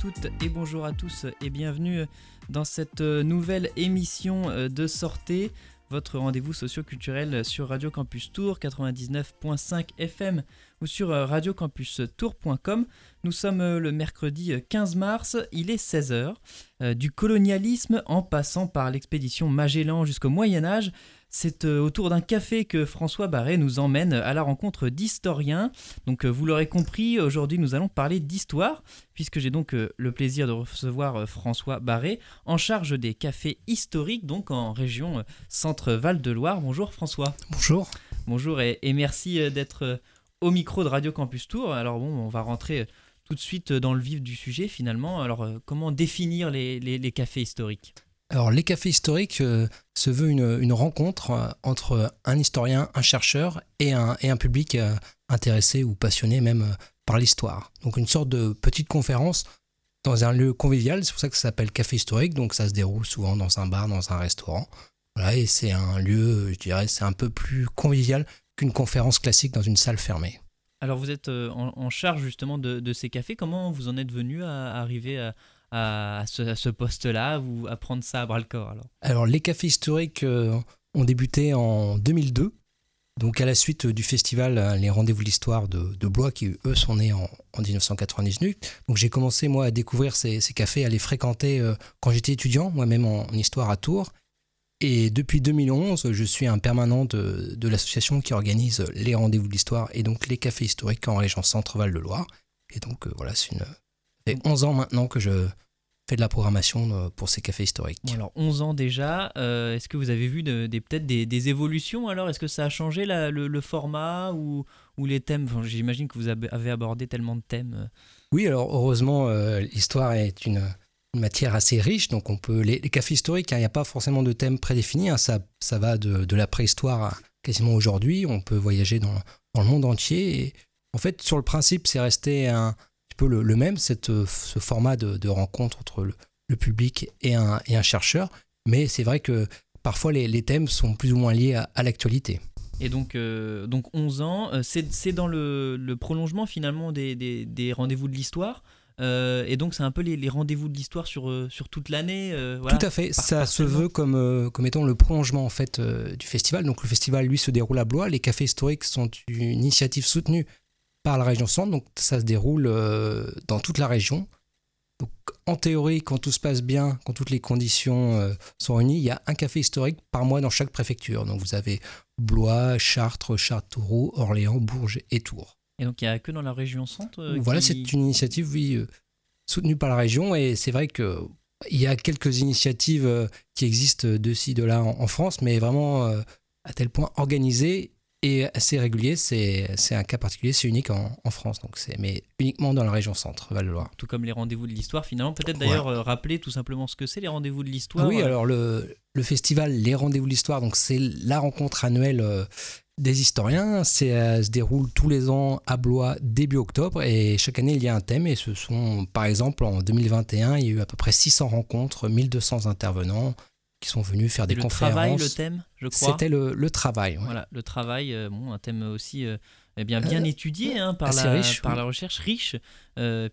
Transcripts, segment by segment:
toutes et bonjour à tous et bienvenue dans cette nouvelle émission de Sortez, votre rendez-vous socio-culturel sur Radio Campus Tour 99.5 FM ou sur radiocampustour.com. Nous sommes le mercredi 15 mars, il est 16h. Du colonialisme en passant par l'expédition Magellan jusqu'au Moyen Âge, c'est euh, autour d'un café que François Barré nous emmène à la rencontre d'historiens. Donc euh, vous l'aurez compris, aujourd'hui nous allons parler d'histoire, puisque j'ai donc euh, le plaisir de recevoir François Barré, en charge des cafés historiques, donc en région Centre-Val de Loire. Bonjour François. Bonjour. Bonjour et, merci d'être au micro de Radio Campus Tour. Alors bon, on va rentrer tout de suite dans le vif du sujet finalement. Alors comment définir les cafés historiques? Alors, les cafés historiques euh, se veut une, rencontre euh, entre un historien, un chercheur et un, et un public euh, intéressé ou passionné même par l'histoire. Donc, une sorte de petite conférence dans un lieu convivial. C'est pour ça que ça s'appelle café historique. Donc, ça se déroule souvent dans un bar, dans un restaurant. Voilà, et c'est un lieu, je dirais, c'est un peu plus convivial qu'une conférence classique dans une salle fermée. Alors, vous êtes en, charge justement de, ces cafés. Comment vous en êtes venu à arriver à à, ce, poste-là ou à prendre ça à bras le corps alors les cafés historiques euh, ont débuté en 2002, donc à la suite du festival euh, Les Rendez-vous de l'Histoire de, Blois, qui eux sont nés en, 1998. Donc j'ai commencé moi à découvrir ces, cafés, à les fréquenter euh, quand j'étais étudiant, moi-même en, histoire à Tours. Et depuis 2011, je suis un permanent de, de l'association qui organise les rendez-vous de l'histoire et donc les cafés historiques en région Centre-Val de Loire. Et donc voilà, c'est une, fait 11 ans maintenant que je fais de la programmation euh, pour ces cafés historiques. alors 11 ans déjà, euh, est-ce que vous avez vu des, peut-être des, évolutions alors? Est-ce que ça a changé le, format ou, ou les thèmes? J'imagine que vous avez abordé tellement de thèmes. Euh. Oui, alors heureusement, l'histoire est une, matière assez riche, donc on peut les, cafés historiques, hein, il n'y a pas forcément de thème prédéfini, hein, ça, ça va de, de la préhistoire à quasiment aujourd'hui, on peut voyager dans, dans, le monde entier. Et en fait, sur le principe, c'est resté un, le, même, cette, euh, ce format de, rencontre entre le, public et un, et un, chercheur. Mais c'est vrai que parfois les, thèmes sont plus ou moins liés à, l'actualité. Et donc, euh, donc 11 ans, euh, c'est dans le, prolongement finalement des, des, rendez-vous de l'histoire. et donc, c'est un peu les, rendez-vous de l'histoire sur, sur toute l'année. Tout à fait. Ça se veut comme, comme étant le prolongement en fait du festival. Donc, le festival, lui, se déroule à Blois. Les cafés historiques sont une initiative soutenue par la région centre. Donc ça se déroule euh, dans toute la région. Donc en théorie, quand tout se passe bien, quand toutes les conditions euh, sont réunies, il y a un café historique par mois dans chaque préfecture. Donc vous avez Blois, Chartres, Châteauroux, Orléans, Bourges et Tours. Et donc il n'y a que dans la région centre euh, Voilà, c'est une initiative, oui, soutenue par la région. Et c'est vrai que il y a quelques initiatives qui existent de ci, de là en, France, mais vraiment à tel point organisées et assez régulier. C'est un cas particulier, c'est unique en, en France, donc mais uniquement dans la région centre, Val-de-Loire. Tout comme les rendez-vous de l'histoire, finalement. Peut-être d'ailleurs euh, rappeler tout simplement ce que c'est les rendez-vous de l'histoire. oui, euh. alors le, le festival Les rendez-vous de l'histoire, donc c'est la rencontre annuelle euh, des historiens. C'est se déroule tous les ans à Blois début octobre et chaque année il y a un thème et ce sont par exemple en 2021 il y a eu à peu près 600 rencontres, 1200 intervenants, qui sont venus faire des le conférences. Travail, le thème, je crois. C'était le, le, travail. Voilà, le travail, euh, bon, un thème aussi euh, eh bien, bien euh, étudié hein, par, la, par la recherche, riche,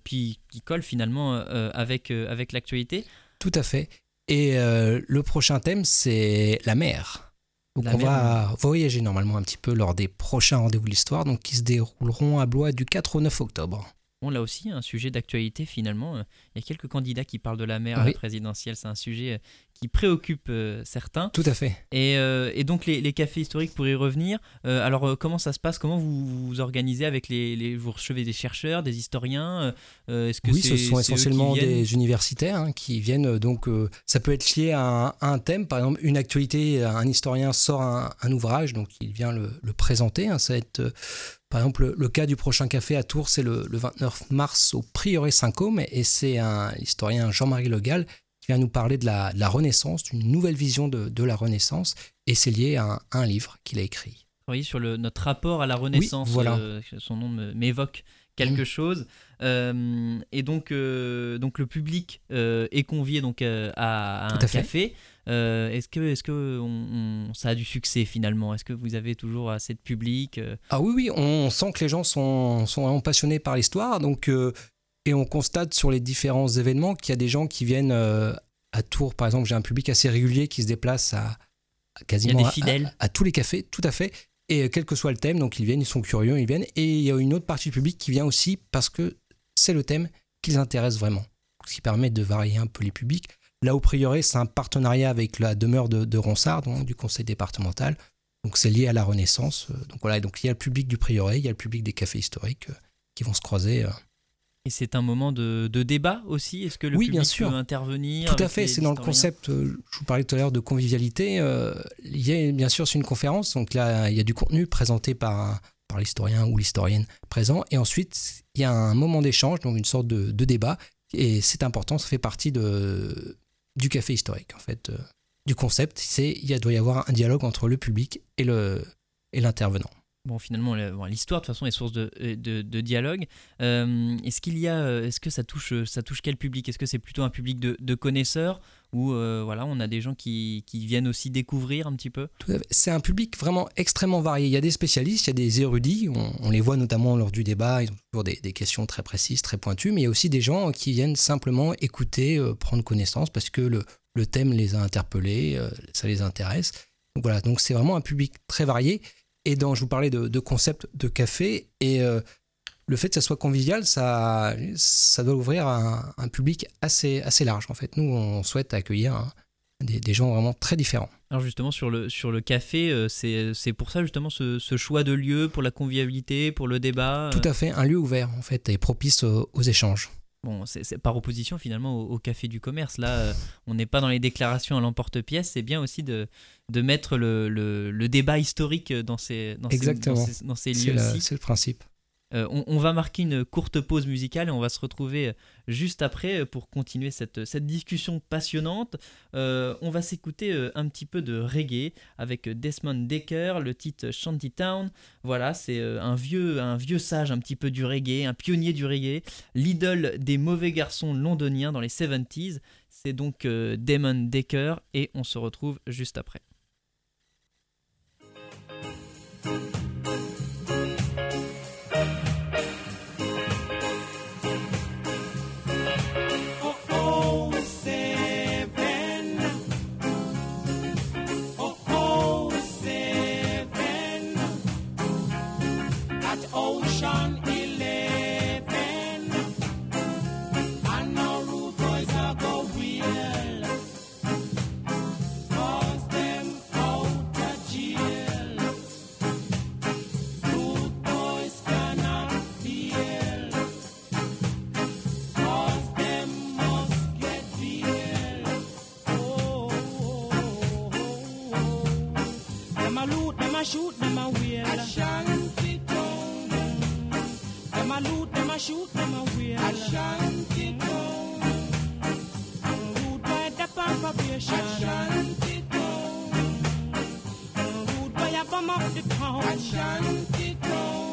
puis qui colle finalement avec, avec l'actualité. Tout à fait. Et le prochain thème, c'est la mer. Donc on va voyager normalement un petit peu lors des prochains rendez-vous de l'histoire, donc qui se dérouleront à Blois du 4 au 9 octobre. Bon, là aussi, un sujet d'actualité finalement. Il y a quelques candidats qui parlent de la mer à la présidentielle. C'est un sujet qui préoccupe euh, certains. Tout à fait. Et, euh, et donc les, les, cafés historiques, pour y revenir, euh, alors comment ça se passe? Comment vous vous organisez avec les, les, Vous recevez des chercheurs, des historiens Est-ce que Oui, ce sont essentiellement des universitaires hein, qui viennent. Donc ça peut être lié à un, thème, par exemple une actualité, un historien sort un, ouvrage, donc il vient le, le présenter. Hein, ça va être... Par exemple, le, cas du prochain café à Tours, c'est le, le, 29 mars au Prieuré Saint-Côme, et c'est un historien Jean-Marie Legal qui va nous parler de la, Renaissance, d'une nouvelle vision de, la Renaissance, et c'est lié à un, livre qu'il a écrit. Oui, sur le, notre rapport à la Renaissance, voilà. Euh, son nom m'évoque quelque mm. chose. Euh, et donc, euh, donc le public est convié donc à, un café. est-ce que, est-ce que on, ça a du succès finalement? Est-ce que vous avez toujours assez de public Ah oui, oui, on sent que les gens sont, sont vraiment passionnés par l'histoire. Donc Et on constate sur les différents événements qu'il y a des gens qui viennent à Tours, par exemple, j'ai un public assez régulier qui se déplace à, quasiment À, tous les cafés, tout à fait. Et quel que soit le thème, donc ils viennent, ils sont curieux, ils viennent. Et il y a une autre partie du public qui vient aussi parce que c'est le thème qui les intéresse vraiment. Ce qui permet de varier un peu les publics. Là, au prieuré, c'est un partenariat avec la demeure de, Ronsard, donc, du conseil départemental. Donc c'est lié à la Renaissance. Donc voilà, donc il y a le public du prieuré, il y a le public des cafés historiques euh, qui vont se croiser. Euh. Et c'est un moment de, débat aussi Est-ce que le public peut intervenir Tout à fait, c'est dans le concept, euh, je vous parlais tout à l'heure de convivialité. il y a bien sûr, c'est une conférence, donc là, il y a du contenu présenté par, par l'historien ou l'historienne présent. Et ensuite, il y a un moment d'échange, donc une sorte de, de débat. Et c'est important, ça fait partie de, du café historique, en fait, euh, du concept. C'est il doit y avoir un dialogue entre le public et l'intervenant. Bon, finalement, l'histoire de toute façon est source de, de, dialogue. Euh, est-ce qu'il y a, euh, est-ce que ça touche, ça touche quel public? Est-ce que c'est plutôt un public de, connaisseurs ou voilà, on a des gens qui, qui, viennent aussi découvrir un petit peu? C'est un public vraiment extrêmement varié. Il y a des spécialistes, il y a des érudits, on, les voit notamment lors du débat, ils ont toujours des, des, questions très précises, très pointues, mais il y a aussi des gens qui viennent simplement écouter, prendre connaissance parce que le, le thème les a interpellés, ça les intéresse. Donc voilà, donc c'est vraiment un public très varié. Et dans, je vous parlais de, concept de café, et euh, le fait que ça soit convivial, ça, ça doit ouvrir un, un, public assez, assez large. En fait, nous, on souhaite accueillir des, gens vraiment très différents. Alors justement, sur le, sur le café, euh, c'est pour ça justement ce, ce, choix de lieu, pour la convivialité, pour le débat Tout à fait, un lieu ouvert en fait, et propice aux échanges. Bon, c'est par opposition finalement au, café du commerce. Là, euh, on n'est pas dans les déclarations à l'emporte-pièce. C'est bien aussi de, de mettre le, le, débat historique dans ces, dans Exactement. ces, dans ces, lieux-ci. C'est le principe. Euh, on, va marquer une courte pause musicale et on va se retrouver euh, juste après pour continuer cette, discussion passionnante. on va s'écouter un petit peu de reggae avec Desmond Decker, le titre Shantytown. Voilà, c'est un vieux, un vieux sage un petit peu du reggae, un pionnier du reggae, l'idole des mauvais garçons londoniens dans les 70s. C'est donc Damon Decker et on se retrouve juste après. shoot, them a wheel. I. Them a loot, them a shoot, them a wheel. Ashanti town, loot by the population. Ashanti town, loot by a bum of the town. Ashanti town.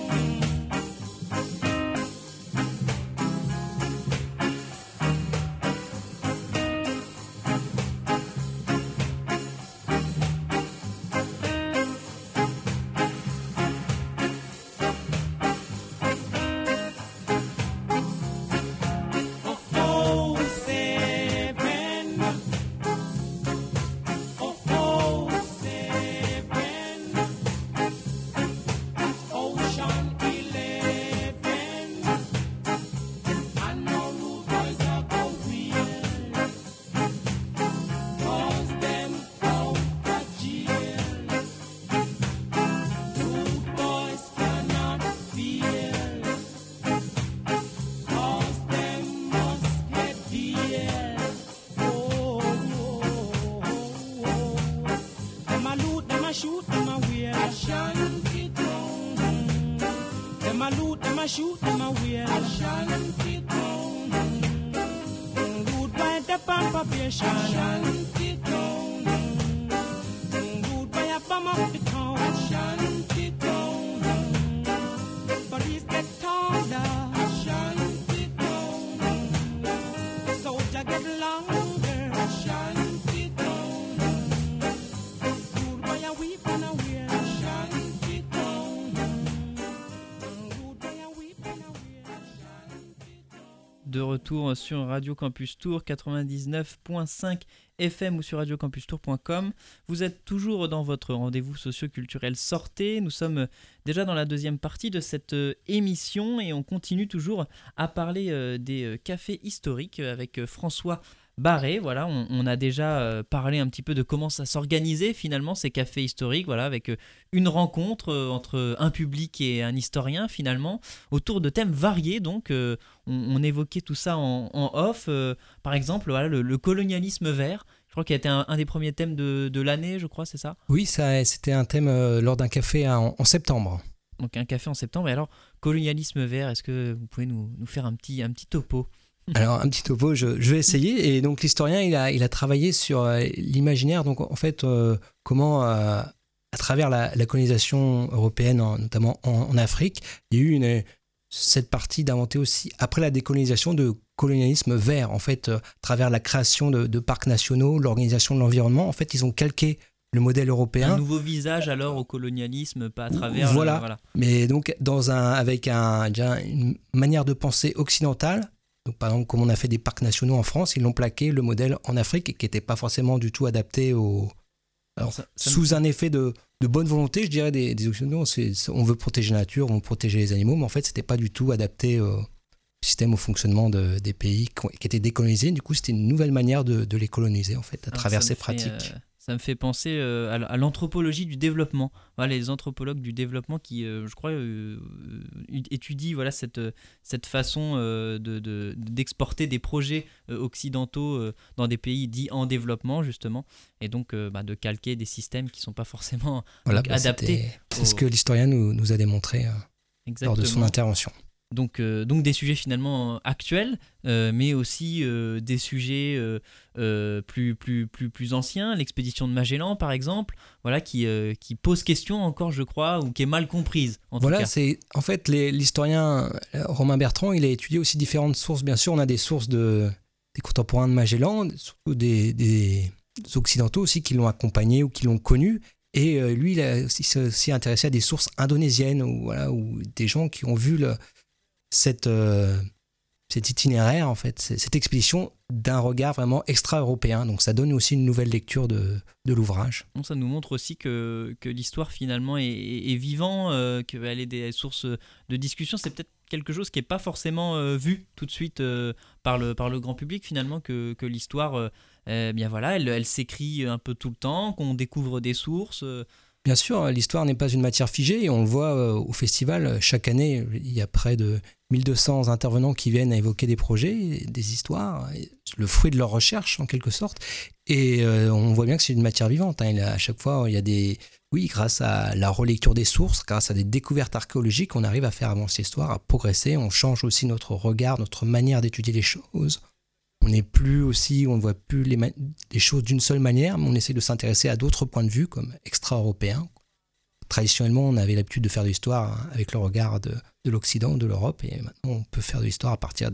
Sur Radio Campus Tour 99.5 FM ou sur radiocampustour.com. Vous êtes toujours dans votre rendez-vous socio-culturel Sortez. Nous sommes déjà dans la deuxième partie de cette euh, émission et on continue toujours à parler euh, des euh, cafés historiques avec François Barré. Voilà, on, a déjà euh, parlé un petit peu de comment ça s'organisait finalement ces cafés historiques, voilà, avec euh, une rencontre euh, entre un public et un historien finalement, autour de thèmes variés. Donc, on, évoquait tout ça en, off. par exemple, voilà, le, colonialisme vert. Je crois qu'il a été un, des premiers thèmes de, l'année, je crois, c'est ça? Oui, ça, c'était un thème lors d'un café en, septembre. Donc un café en septembre. Et alors, colonialisme vert, est-ce que vous pouvez nous, nous faire un petit, un petit topo? alors, un petit topo, je, vais essayer. Et donc, l'historien, il a, il a travaillé sur euh, l'imaginaire. Donc, en fait, euh, comment, euh, à travers la, colonisation européenne, notamment en, Afrique, il y a eu une, cette partie d'inventer aussi, après la décolonisation, de colonialisme vert. En fait, à travers la création de, parcs nationaux, l'organisation de l'environnement, en fait, ils ont calqué le modèle européen. Un nouveau visage alors au colonialisme, pas à travers. Voilà. voilà. Mais donc dans un, avec un, une manière de penser occidentale, donc, par exemple, comme on a fait des parcs nationaux en France, ils l'ont plaqué le modèle en Afrique qui n'était pas forcément du tout adapté au. sous un effet de, bonne volonté, je dirais, des, des Occidentaux, on veut protéger la nature, on veut protéger les animaux, mais en fait, c'était pas du tout adapté au système, au fonctionnement des pays qui, étaient décolonisés. Du coup, c'était une nouvelle manière de, les coloniser, en fait, à travers ces pratiques. Euh, ça me fait penser euh, à l'anthropologie du développement. Voilà, les anthropologues du développement qui, euh, je crois, euh, étudient voilà, cette, cette façon d'exporter de, des projets occidentaux dans des pays dits en développement, justement, et donc bah, de calquer des systèmes qui ne sont pas forcément bah, adaptés. C'est ce que l'historien nous, nous, a démontré lors de son intervention. Donc, euh, donc des sujets finalement actuels, euh, mais aussi euh, des sujets plus, plus, plus, plus anciens, l'expédition de Magellan par exemple, voilà, qui, qui pose question encore, je crois, ou qui est mal comprise. En voilà, c'est en fait l'historien Romain Bertrand, il a étudié aussi différentes sources. Bien sûr, on a des sources de, des contemporains de Magellan, surtout des, des occidentaux aussi qui l'ont accompagné ou qui l'ont connu. Et lui, il s'est aussi intéressé à des sources indonésiennes ou, voilà, ou des gens qui ont vu le, euh, cet itinéraire, en fait, cette expédition d'un regard vraiment extra-européen. Donc ça donne aussi une nouvelle lecture de, l'ouvrage. Ça nous montre aussi que, l'histoire finalement est, est, vivant, euh, qu'elle est des sources de discussion. C'est peut-être quelque chose qui n'est pas forcément euh, vu tout de suite par, le, par le grand public finalement, que, que l'histoire, eh bien voilà, elle, elle s'écrit un peu tout le temps, qu'on découvre des sources. Bien sûr, l'histoire n'est pas une matière figée et on le voit euh, au festival. Chaque année, il y a près de 1200 intervenants qui viennent à évoquer des projets, des histoires, le fruit de leur recherche en quelque sorte. Et euh, on voit bien que c'est une matière vivante. Hein. à chaque fois, il y a des. Oui, grâce à la relecture des sources, grâce à des découvertes archéologiques, on arrive à faire avancer l'histoire, à progresser. On change aussi notre regard, notre manière d'étudier les choses on n'est plus aussi, on ne voit plus les, choses d'une seule manière, mais on essaie de s'intéresser à d'autres points de vue comme extra-européens. Traditionnellement, on avait l'habitude de faire de l'histoire hein, avec le regard de, l'Occident, de l'Europe, et maintenant on peut faire de l'histoire à partir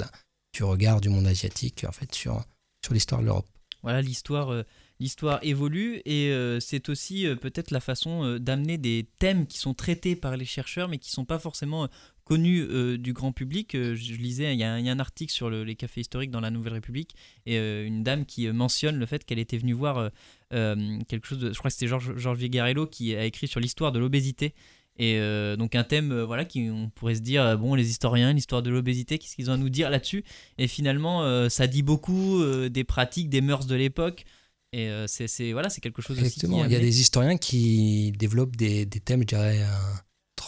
du regard du monde asiatique, en fait, sur, sur l'histoire de l'Europe. Voilà, l'histoire, euh, l'histoire évolue et euh, c'est aussi euh, peut-être la façon d'amener des thèmes qui sont traités par les chercheurs, mais qui ne sont pas forcément connu euh, du grand public. Euh, je lisais, il y, a un article sur les cafés historiques dans la Nouvelle République et euh, une dame qui mentionne le fait qu'elle était venue voir quelque chose de. Je crois que c'était Georges George Vigarello qui a écrit sur l'histoire de l'obésité. Et donc un thème, voilà, qui on pourrait se dire, bon, les historiens, l'histoire de l'obésité, qu'est-ce qu'ils ont à nous dire là-dessus? Et finalement, ça dit beaucoup des pratiques, des mœurs de l'époque. Et c'est voilà, c'est quelque chose Exactement. Aussi il y a des historiens qui développent des, des thèmes, je dirais,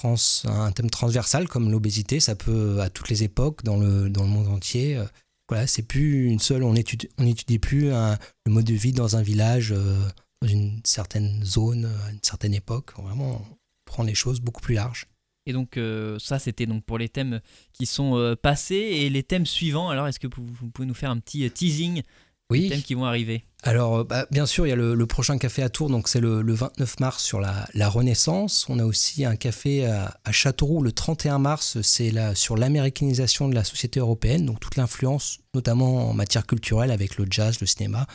un thème transversal comme l'obésité, ça peut à toutes les époques dans le, dans le monde entier. Euh, voilà, c'est plus une seule, on étudie, on étudie plus le mode de vie dans un village, euh, dans une certaine zone, à une certaine époque. Vraiment, on prend les choses beaucoup plus larges. Et donc euh, ça, c'était donc pour les thèmes qui sont passés et les thèmes suivants. Alors, est-ce que vous, pouvez nous faire un petit teasing oui. thèmes qui vont arriver Alors, euh, bah, bien sûr, il y a le, prochain café à Tours, donc c'est le, 29 mars sur la, Renaissance. On a aussi un café à, Châteauroux le 31 mars, c'est sur l'américanisation de la société européenne, donc toute l'influence, notamment en matière culturelle avec le jazz, le cinéma.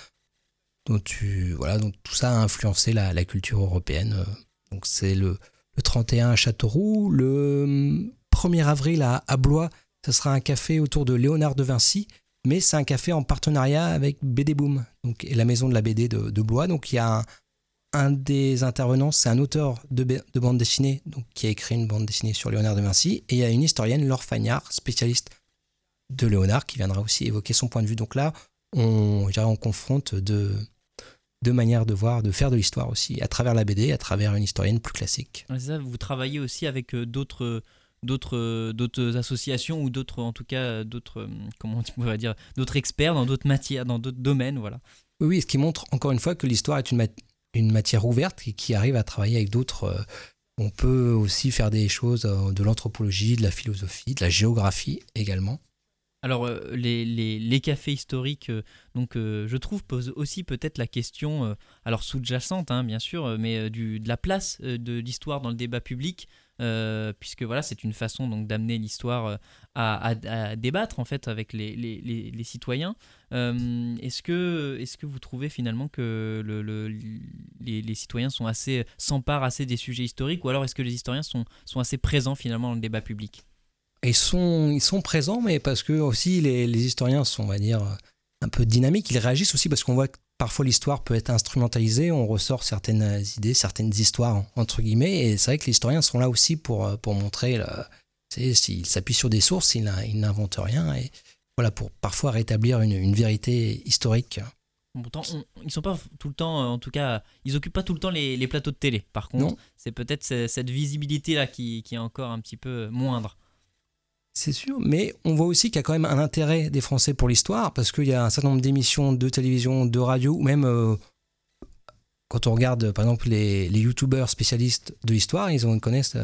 Donc, tu, voilà, donc tout ça a influencé la, culture européenne. Donc c'est le, 31 à Châteauroux. Le 1er avril à, Blois, ce sera un café autour de Léonard de Vinci, mais c'est un café en partenariat avec BD Boom donc, la maison de la BD de, Blois. Donc il y a un, des intervenants, c'est un auteur de, de, bande dessinée donc, qui a écrit une bande dessinée sur Léonard de Vinci, et il y a une historienne, Laure Fagnard, spécialiste de Léonard, qui viendra aussi évoquer son point de vue. Donc là, on, on confronte deux, deux manières de voir, de faire de l'histoire aussi, à travers la BD, à travers une historienne plus classique. Ça, vous travaillez aussi avec euh, d'autres d'autres d'autres associations ou d'autres en tout cas d'autres euh, comment on pourrait dire d'autres experts dans d'autres matières dans d'autres domaines voilà. Oui, ce qui montre encore une fois que l'histoire est une, une matière ouverte et qui arrive à travailler avec d'autres euh, on peut aussi faire des choses de l'anthropologie de la philosophie de la géographie également. Alors, euh, les, les, cafés historiques, euh, donc, euh, je trouve, posent aussi peut-être la question, alors sous-jacente, hein, bien sûr, mais du, de la place de l'histoire dans le débat public, puisque voilà, c'est une façon donc d'amener l'histoire à, à, débattre en fait avec les, les, les citoyens. est-ce que, est-ce que vous trouvez finalement que le, le, les, citoyens sont assez s'emparent assez des sujets historiques, ou alors est-ce que les historiens sont, sont assez présents finalement dans le débat public? Ils sont, ils sont présents, mais parce que aussi les, les, historiens sont, on va dire, un peu dynamiques. Ils réagissent aussi parce qu'on voit que parfois l'histoire peut être instrumentalisée. On ressort certaines idées, certaines histoires, entre guillemets. Et c'est vrai que les historiens sont là aussi pour, pour montrer, s'ils s'appuient sur des sources, ils n'inventent rien. Et voilà, pour parfois rétablir une, une vérité historique. Pourtant, ils sont pas tout le temps, en tout cas, ils occupent pas tout le temps les, les plateaux de télé. Par contre, c'est peut-être cette visibilité là qui, qui, est encore un petit peu moindre. C'est sûr, mais on voit aussi qu'il y a quand même un intérêt des Français pour l'histoire, parce qu'il y a un certain nombre d'émissions de télévision, de radio, ou même euh, quand on regarde par exemple les, les youtubeurs spécialistes de l'histoire, ils, ont, connaissent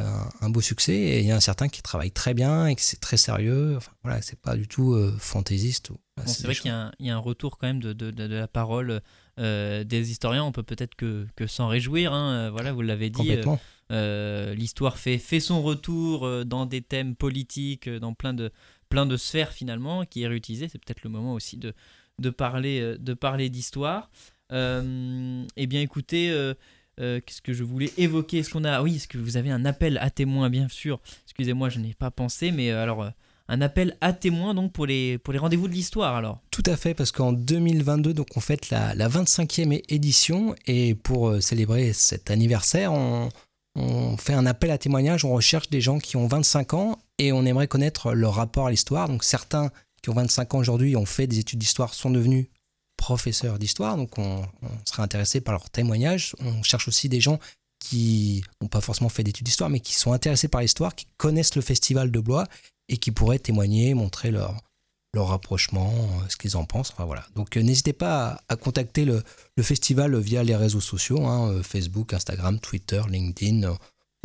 un, beau succès, et il y a un certain qui travaille très bien, et que c'est très sérieux, enfin voilà, c'est pas du tout euh, fantaisiste. c'est vrai qu'il y, a un retour quand même de, de, de, la parole euh, des historiens, on peut peut-être que, que s'en réjouir, hein, voilà, vous l'avez dit. Complètement euh, l'histoire fait, fait son retour euh, dans des thèmes politiques, euh, dans plein de, plein de sphères finalement, qui est réutilisé. C'est peut-être le moment aussi de, de parler de parler d'histoire. eh bien écoutez, qu'est-ce que je voulais évoquer? Est-ce qu'on a... Oui, est-ce que vous avez un appel à témoins, bien sûr. Excusez-moi, je n'ai pas pensé, mais alors un appel à témoins donc pour les, pour les rendez-vous de l'histoire alors. Tout à fait, parce qu'en 2022, donc on fête la, la 25e édition. Et pour célébrer cet anniversaire, on, on fait un appel à témoignage, on recherche des gens qui ont 25 ans et on aimerait connaître leur rapport à l'histoire. Donc certains qui ont 25 ans aujourd'hui ont fait des études d'histoire sont devenus professeurs d'histoire, donc on, serait intéressé par leur témoignage. On cherche aussi des gens qui n'ont pas forcément fait d'études d'histoire, mais qui sont intéressés par l'histoire, qui connaissent le festival de Blois et qui pourraient témoigner, montrer leur, leur rapprochement, euh, ce qu'ils en pensent. Voilà. Donc euh, n'hésitez pas à, contacter le, festival via les réseaux sociaux, hein, euh, Facebook, Instagram, Twitter, LinkedIn.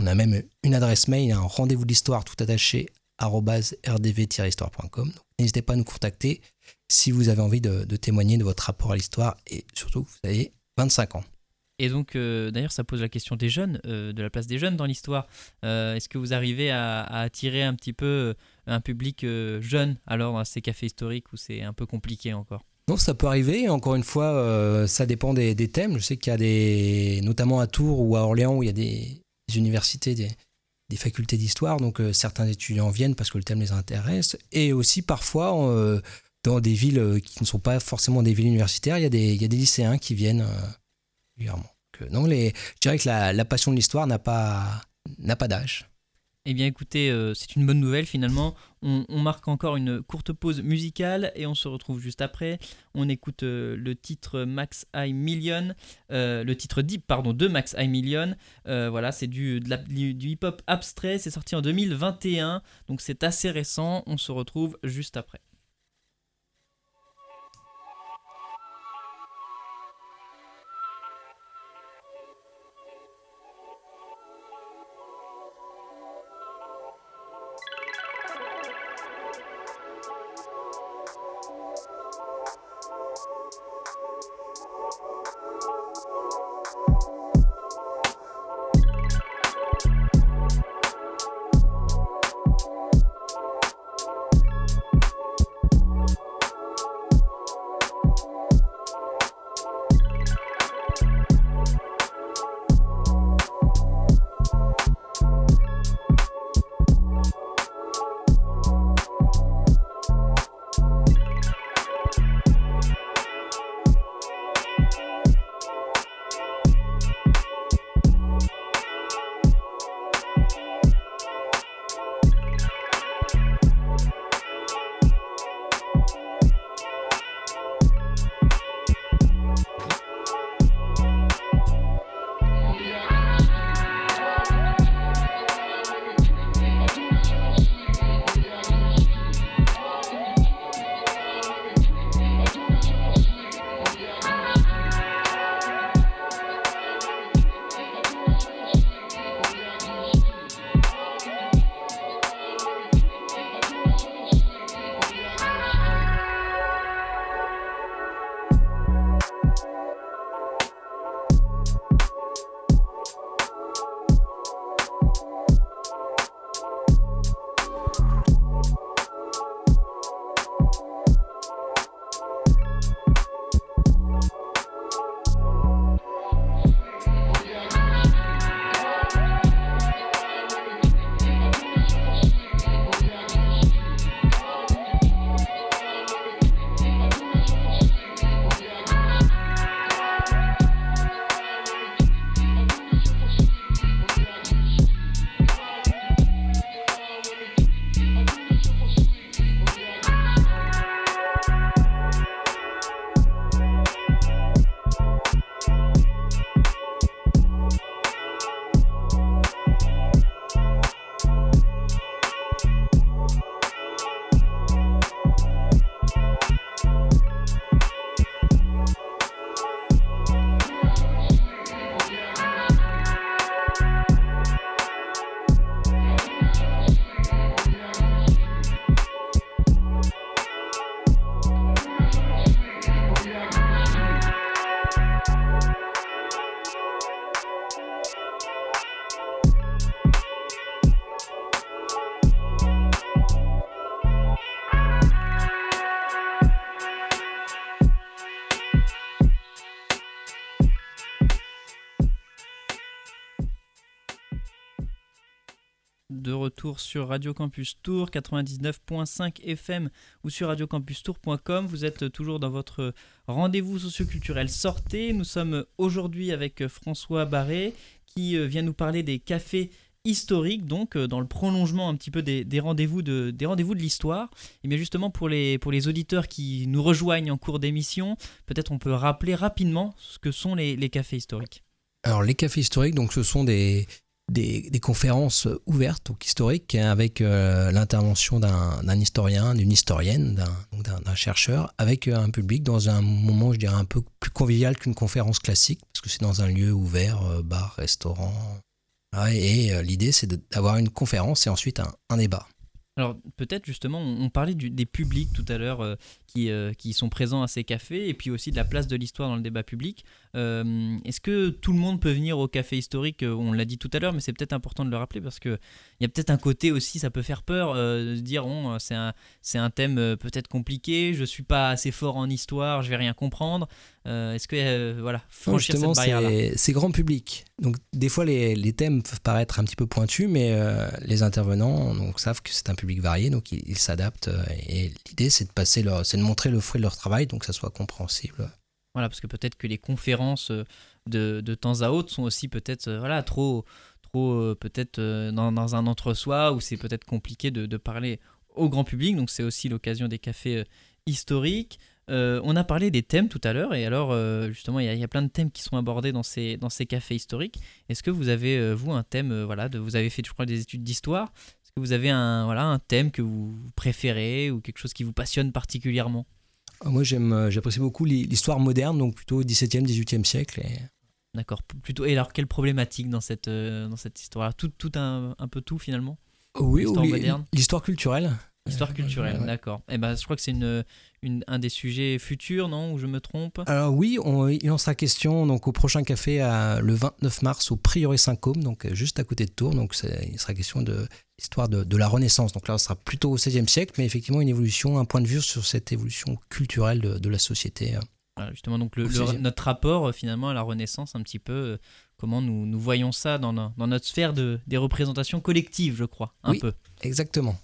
On a même une adresse mail, un rendez-vous d'histoire tout attaché rdv-histoire.com. N'hésitez pas à nous contacter si vous avez envie de, témoigner de votre rapport à l'histoire et surtout vous avez 25 ans. Et donc, d'ailleurs, ça pose la question des jeunes, de la place des jeunes dans l'histoire. Est-ce que vous arrivez à, attirer un petit peu un public euh, jeune alors dans ces cafés historiques où c'est un peu compliqué encore? Non, ça peut arriver. Encore une fois, euh, ça dépend des, thèmes. Je sais qu'il y a des, notamment à Tours ou à Orléans, où il y a des, universités, des, facultés d'histoire. Donc euh, certains étudiants viennent parce que le thème les intéresse. Et aussi parfois, dans des villes qui ne sont pas forcément des villes universitaires, des, il y a des lycéens qui viennent régulièrement. non, les, je dirais que la, la passion de l'histoire n'a pas, n'a pas d'âge. Eh bien écoutez, euh, c'est une bonne nouvelle finalement. On, marque encore une courte pause musicale et on se retrouve juste après. On écoute euh, le titre Max I Million, euh, le titre Deep pardon de Max I Million. voilà, c'est du, du hip-hop abstrait. C'est sorti en 2021, donc c'est assez récent. On se retrouve juste après. Sur Radio Campus Tour 99.5 FM ou sur radiocampustour.com. Vous êtes toujours dans votre rendez-vous socioculturel Sortez. Nous sommes aujourd'hui avec François Barré qui euh, vient nous parler des cafés historiques, donc euh, dans le prolongement un petit peu des, rendez-vous de, des rendez-vous de l'histoire. Et bien justement pour les, pour les auditeurs qui nous rejoignent en cours d'émission, peut-être on peut rappeler rapidement ce que sont les cafés historiques. Alors les cafés historiques, donc ce sont des, des, conférences ouvertes, donc historiques, avec euh, l'intervention d'un historien, d'une historienne, d'un chercheur, avec euh, un public dans un moment, je dirais, un peu plus convivial qu'une conférence classique, parce que c'est dans un lieu ouvert, euh, bar, restaurant. et l'idée, c'est d'avoir une conférence et ensuite un débat. Alors peut-être justement, on, parlait des publics tout à l'heure qui, sont présents à ces cafés et puis aussi de la place de l'histoire dans le débat public. Euh, est-ce que tout le monde peut venir au café historique On l'a dit tout à l'heure, mais c'est peut-être important de le rappeler parce qu'il y a peut-être un côté aussi, ça peut faire peur de se dire, bon, c'est un, un, thème peut-être compliqué, je suis pas assez fort en histoire, je vais rien comprendre. Est-ce que, voilà, franchir cette barrière-là C'est grand public. Donc des fois, les, les, thèmes peuvent paraître un petit peu pointus, mais les intervenants donc, savent que c'est un public varié, donc ils s'adaptent. Euh, et l'idée, c'est de passer leur, c'est de montrer le fruit de leur travail, donc que ça soit compréhensible. Voilà, parce que peut-être que les conférences euh, de, de, temps à autre sont aussi peut-être euh, voilà trop trop peut-être dans, dans, un entre-soi où c'est peut-être compliqué de, de, parler au grand public. Donc c'est aussi l'occasion des cafés historiques. on a parlé des thèmes tout à l'heure, et alors justement, il y, a plein de thèmes qui sont abordés dans ces, dans ces cafés historiques. Est-ce que vous avez, vous, un thème, voilà, de, vous avez fait, je crois, des études d'histoire? Vous avez un, voilà, un thème que vous préférez ou quelque chose qui vous passionne particulièrement? Moi, j'aime, euh, j'apprécie beaucoup l'histoire moderne, donc plutôt 17e, 18e siècle. Et... D'accord. Plutôt. Et alors, quelle problématique dans cette, euh, dans cette histoire? Tout, tout un, un, peu tout finalement? Oui, l'histoire moderne? L'histoire culturelle. Histoire culturelle, d'accord. Et eh ben, je crois que c'est une, une, un des sujets futurs, non Ou je me trompe? Alors oui, on, il en sera question donc, au prochain café à, le 29 mars au Prieuré Saint-Côme, donc juste à côté de Tours. Donc il sera question de l'histoire de, de, la Renaissance. Donc là, on sera plutôt au XVIe siècle, mais effectivement une évolution, un point de vue sur cette évolution culturelle de, de la société. Voilà, justement, donc le, notre rapport euh, finalement à la Renaissance, un petit peu, euh, comment nous, nous voyons ça dans, dans notre sphère de, des représentations collectives, je crois, un oui, peu. Exactement.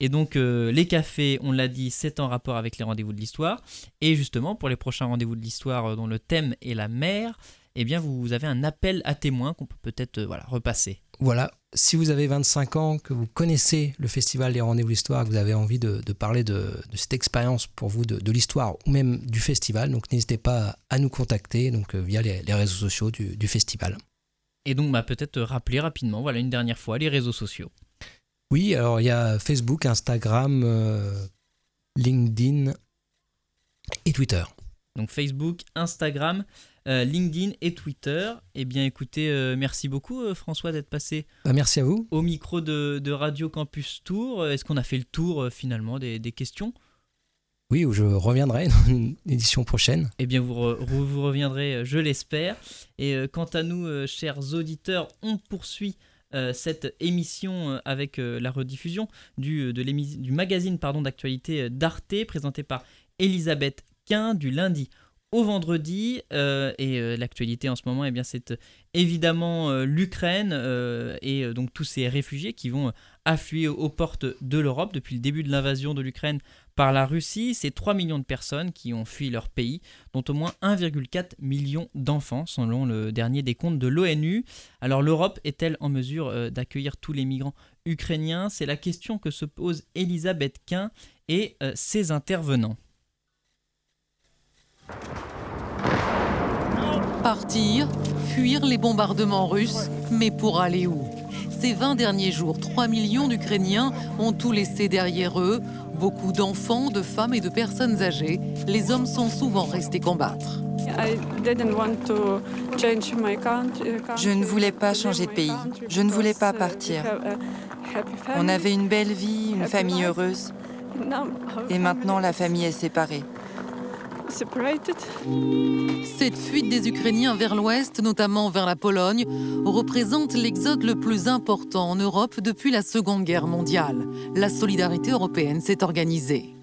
Et donc euh, les cafés, on l'a dit, c'est en rapport avec les rendez-vous de l'histoire. Et justement, pour les prochains rendez-vous de l'histoire euh, dont le thème est la mer, eh bien vous avez un appel à témoins qu'on peut peut-être euh, voilà, repasser. Voilà, si vous avez 25 ans, que vous connaissez le festival des rendez-vous de l'histoire, que vous avez envie de, parler de, cette expérience pour vous de, l'histoire ou même du festival, donc n'hésitez pas à nous contacter donc, via les, réseaux sociaux du, du festival. Et donc bah, peut-être rappeler rapidement, voilà une dernière fois, les réseaux sociaux. Oui, alors il y a Facebook, Instagram, euh, LinkedIn et Twitter. Donc Facebook, Instagram, euh, LinkedIn et Twitter. Eh bien écoutez, euh, merci beaucoup François d'être passé. Bah, merci à vous. Au micro de, Radio Campus Tour. Est-ce qu'on a fait le tour finalement des, questions? Oui, je reviendrai dans une édition prochaine. Eh bien, vous, vous reviendrez, je l'espère. Et quant à nous, chers auditeurs, on poursuit euh, cette émission euh, avec euh, la rediffusion du, magazine d'actualité d'Arte présenté par Elisabeth Quint du lundi au vendredi. et l'actualité en ce moment, eh bien, c'est évidemment l'Ukraine et donc tous ces réfugiés qui vont affluer aux portes de l'Europe depuis le début de l'invasion de l'Ukraine par la Russie. C'est 3 millions de personnes qui ont fui leur pays, dont au moins 1,4 million d'enfants, selon le dernier décompte de l'ONU. Alors l'Europe est-elle en mesure euh, d'accueillir tous les migrants ukrainiens? C'est la question que se pose Elisabeth Quint et euh, ses intervenants. Partir, fuir les bombardements russes, mais pour aller où? Ces 20 derniers jours, 3 millions d'Ukrainiens ont tout laissé derrière eux. Beaucoup d'enfants, de femmes et de personnes âgées. Les hommes sont souvent restés combattre. Je ne voulais pas changer de pays. Je ne voulais pas partir. On avait une belle vie, une famille heureuse. Et maintenant, la famille est séparée. Cette fuite des Ukrainiens vers l'ouest, notamment vers la Pologne, représente l'exode le plus important en Europe depuis la Seconde Guerre mondiale. La solidarité européenne s'est organisée.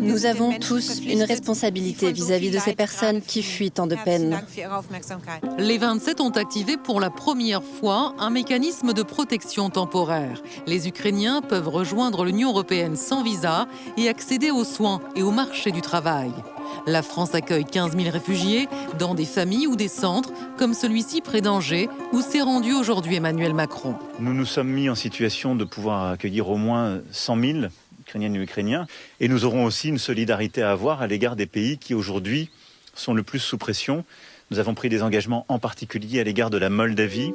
Nous avons tous une responsabilité vis-à-vis de ces personnes qui fuient tant de peine. Les 27 ont activé pour la première fois un mécanisme de protection temporaire. Les Ukrainiens peuvent rejoindre l'Union européenne sans visa et accéder aux soins et au marché du travail. La France accueille 15 000 réfugiés dans des familles ou des centres, comme celui-ci près d'Angers, où s'est rendu aujourd'hui Emmanuel Macron. Nous nous sommes mis en situation de pouvoir accueillir au moins 100 000 Et Ukrainiens, et nous aurons aussi une solidarité à avoir à l'égard des pays qui aujourd'hui sont le plus sous pression. Nous avons pris des engagements en particulier à l'égard de la Moldavie,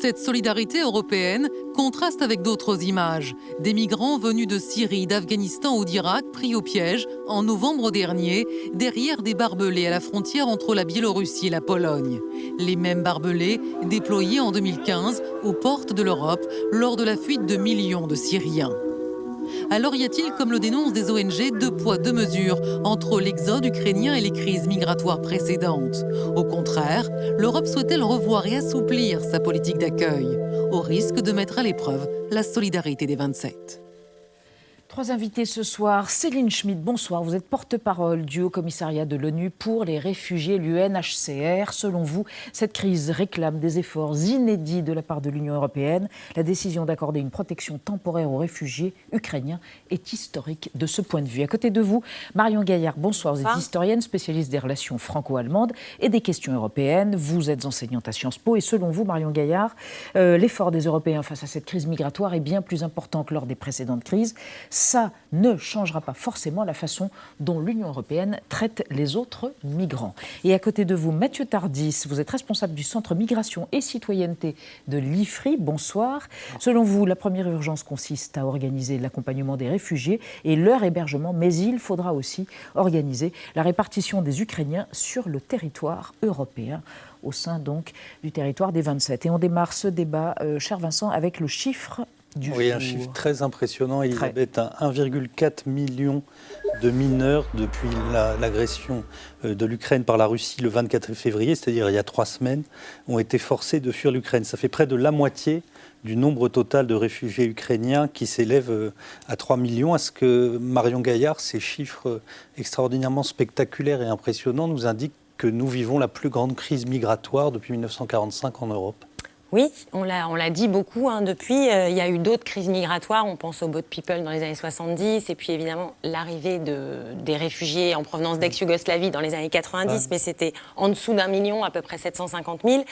cette solidarité européenne contraste avec d'autres images. Des migrants venus de Syrie, d'Afghanistan ou d'Irak pris au piège en novembre dernier derrière des barbelés à la frontière entre la Biélorussie et la Pologne. Les mêmes barbelés déployés en 2015 aux portes de l'Europe lors de la fuite de millions de Syriens. Alors y a-t-il, comme le dénoncent des ONG, deux poids, deux mesures entre l'exode ukrainien et les crises migratoires précédentes? Au contraire, l'Europe souhaite-t-elle revoir et assouplir sa politique d'accueil, au risque de mettre à l'épreuve la solidarité des 27 Trois invités ce soir. Céline Schmidt, bonsoir. Vous êtes porte-parole du Haut Commissariat de l'ONU pour les réfugiés, l'UNHCR. Selon vous, cette crise réclame des efforts inédits de la part de l'Union européenne. La décision d'accorder une protection temporaire aux réfugiés ukrainiens est historique de ce point de vue. À côté de vous, Marion Gaillard, bonsoir. Vous êtes historienne, spécialiste des relations franco-allemandes et des questions européennes. Vous êtes enseignante à Sciences Po et selon vous, Marion Gaillard, euh, l'effort des Européens face à cette crise migratoire est bien plus important que lors des précédentes crises ça ne changera pas forcément la façon dont l'Union européenne traite les autres migrants. Et à côté de vous, Mathieu Tardis, vous êtes responsable du Centre Migration et Citoyenneté de l'IFRI. Bonsoir. Selon vous, la première urgence consiste à organiser l'accompagnement des réfugiés et leur hébergement, mais il faudra aussi organiser la répartition des Ukrainiens sur le territoire européen au sein donc du territoire des 27. Et on démarre ce débat, euh, cher Vincent, avec le chiffre oui, un chiffre très impressionnant, Elisabeth. 1,4 million de mineurs depuis l'agression euh, de l'Ukraine par la Russie le 24 février, c'est-à-dire il y a trois semaines, ont été forcés de fuir l'Ukraine. Ça fait près de la moitié du nombre total de réfugiés ukrainiens qui s'élève euh, à 3 millions. Est-ce que Marion Gaillard, ces chiffres extraordinairement spectaculaires et impressionnants, nous indiquent que nous vivons la plus grande crise migratoire depuis 1945 en Europe oui, on l'a dit beaucoup hein, depuis. Euh, il y a eu d'autres crises migratoires. On pense au Boat People dans les années 70 et puis évidemment l'arrivée de, des réfugiés en provenance d'ex-Yougoslavie dans les années 90, mais c'était en dessous d'un million, à peu près 750 000.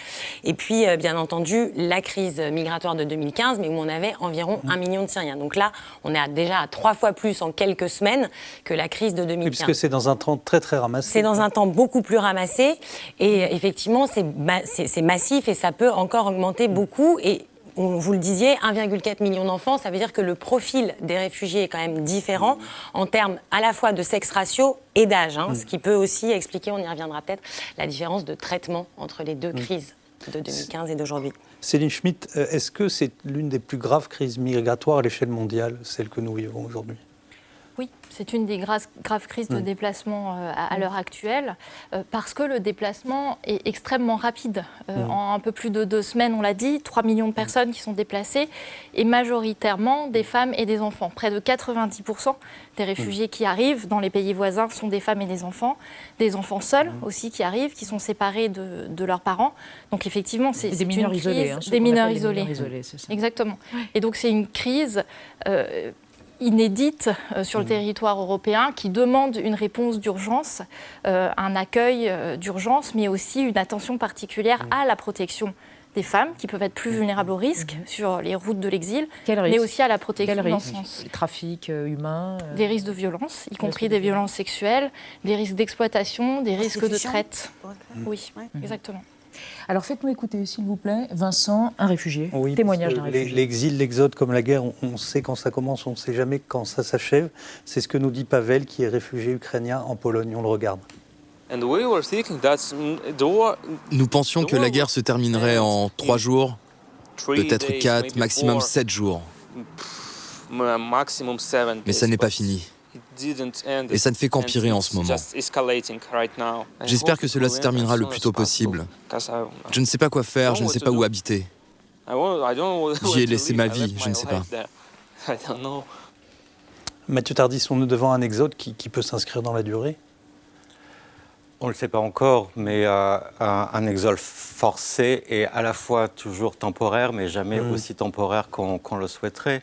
Et puis, euh, bien entendu, la crise migratoire de 2015, mais où on avait environ un million de Syriens. Donc là, on est déjà à trois fois plus en quelques semaines que la crise de 2015. puisque c'est dans un temps très très ramassé. C'est dans un temps beaucoup plus ramassé. Et effectivement, c'est massif et ça peut encore augmenter beaucoup et vous le disiez, 1,4 million d'enfants, ça veut dire que le profil des réfugiés est quand même différent en termes à la fois de sexe ratio et d'âge, hein, ce qui peut aussi expliquer, on y reviendra peut-être, la différence de traitement entre les deux crises de 2015 et d'aujourd'hui. Céline Schmitt, euh, est-ce que c'est l'une des plus graves crises migratoires à l'échelle mondiale, celle que nous vivons aujourd'hui? C'est une des graves, crises de mm. déplacement euh, à, l'heure actuelle, euh, parce que le déplacement est extrêmement rapide. Euh, mm. En un peu plus de deux semaines, on l'a dit, 3 millions de personnes qui sont déplacées, et majoritairement des femmes et des enfants. Près de 90% des réfugiés mm. qui arrivent dans les pays voisins sont des femmes et des enfants, des enfants seuls aussi qui arrivent, qui sont séparés de, leurs parents. Donc effectivement, c'est des mineurs isolés. Hein, des mineurs isolés. Exactement. Et donc c'est une crise inédite euh, sur le mmh. territoire européen qui demande une réponse d'urgence, euh, un accueil euh, d'urgence, mais aussi une attention particulière mmh. à la protection des femmes qui peuvent être plus mmh. vulnérables au risque sur les routes de l'exil, mais aussi à la protection dans ce sens. Trafic humain Des risques de violence, y compris des violences sexuelles, des risques d'exploitation, des risques de traite. Oui, exactement. Alors faites-nous écouter, s'il vous plaît, Vincent, un réfugié, témoignage d'un réfugié. L'exil, l'exode, comme la guerre, on, sait quand ça commence, on ne sait jamais quand ça s'achève. C'est ce que nous dit Pavel, qui est réfugié ukrainien en Pologne. On le regarde. Nous pensions que la guerre se terminerait en trois jours, peut-être quatre, maximum sept jours. Mais ça n'est pas fini. Et ça ne fait qu'empirer en ce moment. J'espère que cela se terminera le plus tôt possible. Je ne sais pas quoi faire, je ne sais pas où habiter. J'y ai laissé ma vie, je ne sais pas. Mathieu Tardis, on est devant un exode qui, peut s'inscrire dans la durée? On ne le sait pas encore, mais euh, un, exode forcé est à la fois toujours temporaire, mais jamais mm. aussi temporaire qu'on le souhaiterait.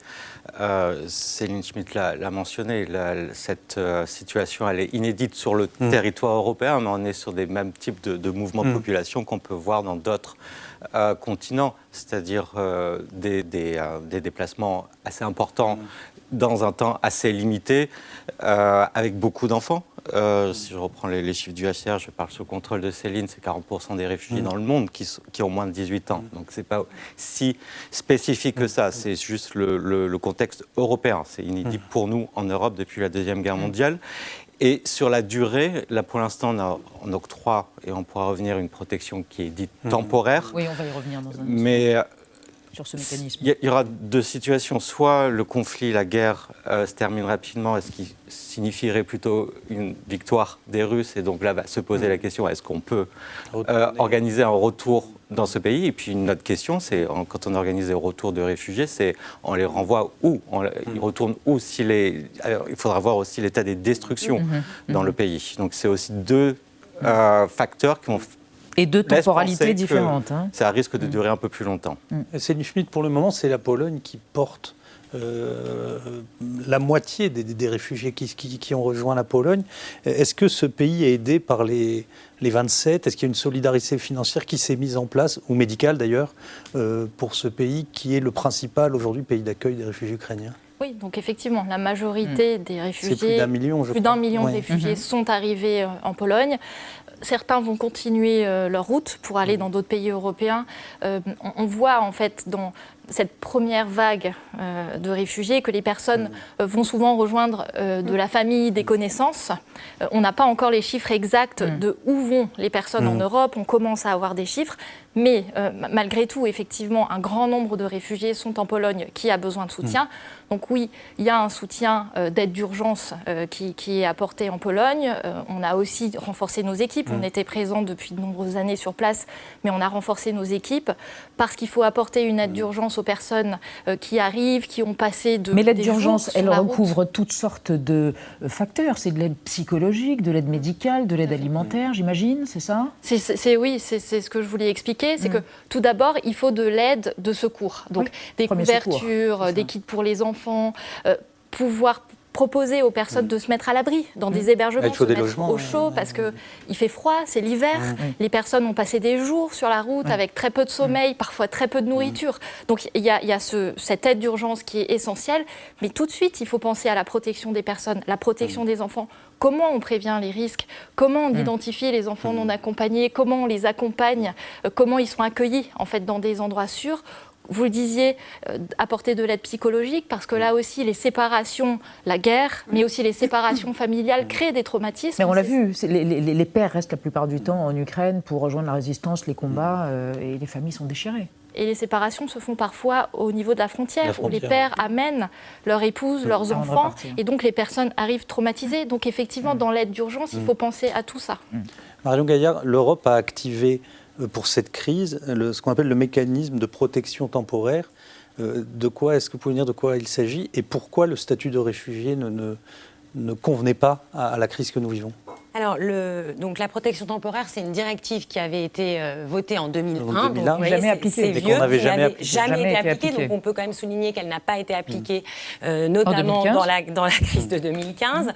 Euh, Céline Schmitt l'a mentionné, cette euh, situation elle est inédite sur le mm. territoire européen, mais on est sur des mêmes types de, mouvements de mm. population qu'on peut voir dans d'autres continents, c'est-à-dire des, déplacements assez importants dans un temps assez limité, avec beaucoup d'enfants. Euh, si je reprends les, chiffres du HCR, je parle sous contrôle de Céline, c'est 40% des réfugiés mm. dans le monde qui, qui, ont moins de 18 ans. Donc ce n'est pas si spécifique que ça, c'est juste le, contexte européen. C'est inédit mm. pour nous en Europe depuis la Deuxième Guerre mm. mondiale. Et sur la durée, là pour l'instant, on, on, octroie, et on pourra revenir, une protection qui est dite temporaire. Oui, on va y revenir dans un Mais ce mécanisme Il y, aura deux situations. Soit le conflit, la guerre euh, se termine rapidement, ce qui signifierait plutôt une victoire des Russes. Et donc là, va se poser mm. la question est-ce qu'on peut euh, organiser un retour dans ce pays? Et puis une autre question, c'est quand on organise des retours de réfugiés, c'est on les renvoie où? On, Ils mm. retournent où si les, Il faudra voir aussi l'état des destructions mm-hmm. dans le mm-hmm. pays. Donc c'est aussi deux euh, facteurs qui vont et deux temporalités différentes. Hein. Ça risque de mm. durer un peu plus longtemps. Mm. Céline Schmitt, pour le moment, c'est la Pologne qui porte euh, la moitié des, réfugiés qui, ont rejoint la Pologne. Est-ce que ce pays est aidé par les, les 27 Est-ce qu'il y a une solidarité financière qui s'est mise en place, ou médicale d'ailleurs, euh, pour ce pays qui est le principal aujourd'hui pays d'accueil des réfugiés ukrainiens? Oui, donc effectivement, la majorité mm. des réfugiés, plus d'un million, plus d'un million de réfugiés mm-hmm. sont arrivés euh, en Pologne certains vont continuer euh, leur route pour aller mm. dans d'autres pays européens. Euh, on, voit en fait dans cette première vague euh, de réfugiés que les personnes mm. vont souvent rejoindre de la famille, des connaissances. on n'a pas encore les chiffres exacts mm. de où vont les personnes en Europe. On commence à avoir des chiffres. Mais malgré tout, effectivement, un grand nombre de réfugiés sont en Pologne qui a besoin de soutien. Donc oui, il y a un soutien euh, d'aide d'urgence euh, qui, est apporté en Pologne. Euh, on a aussi renforcé nos équipes. On mm. était présents depuis de nombreuses années sur place, mais on a renforcé nos équipes parce qu'il faut apporter une aide mm. d'urgence aux personnes qui arrivent, qui ont passé de. Mais l'aide d'urgence, elle recouvre toutes sortes de facteurs. C'est de l'aide psychologique, de l'aide médicale, de l'aide alimentaire, j'imagine, c'est ça? C'est, Oui, c'est, ce que je voulais expliquer. C'est mm. que tout d'abord, il faut de l'aide de secours. Donc des couvertures, des kits pour les enfants euh, pouvoir proposer aux personnes mm. de se mettre à l'abri dans des mm. hébergements, se mettre au chaud parce que il fait froid, c'est l'hiver. Mm. Les personnes ont passé des jours sur la route avec très peu de sommeil, parfois très peu de nourriture. Donc il y a, cette aide d'urgence qui est essentielle, mais tout de suite il faut penser à la protection des personnes, la protection des enfants. Comment on prévient les risques? Comment on identifie les enfants non accompagnés? Comment on les accompagne? Euh, Comment ils sont accueillis en fait dans des endroits sûrs? Vous le disiez, euh, apporter de l'aide psychologique, parce que là aussi, les séparations, la guerre, mais aussi les séparations familiales créent des traumatismes. Mais on l'a vu, les, pères restent la plupart du temps en Ukraine pour rejoindre la résistance, les combats, euh, et les familles sont déchirées. Et les séparations se font parfois au niveau de la frontière, où les pères amènent leur épouse, leurs enfants, et donc les personnes arrivent traumatisées. Donc effectivement, dans l'aide d'urgence, il faut penser à tout ça. Marion Gaillard, l'Europe a activé euh, pour cette crise, ce qu'on appelle le mécanisme de protection temporaire. Euh, de quoi est-ce que vous pouvez dire de quoi il s'agit et pourquoi le statut de réfugié ne, ne, convenait pas à la crise que nous vivons? Alors, le, donc la protection temporaire, c'est une directive qui avait été euh, votée en 2001. Donc, jamais appliquée. C'est vieux, jamais, jamais, jamais, été appliquée. Donc, on peut quand même souligner qu'elle n'a pas été appliquée, mm. euh, notamment dans la, dans la crise de 2015. Mm.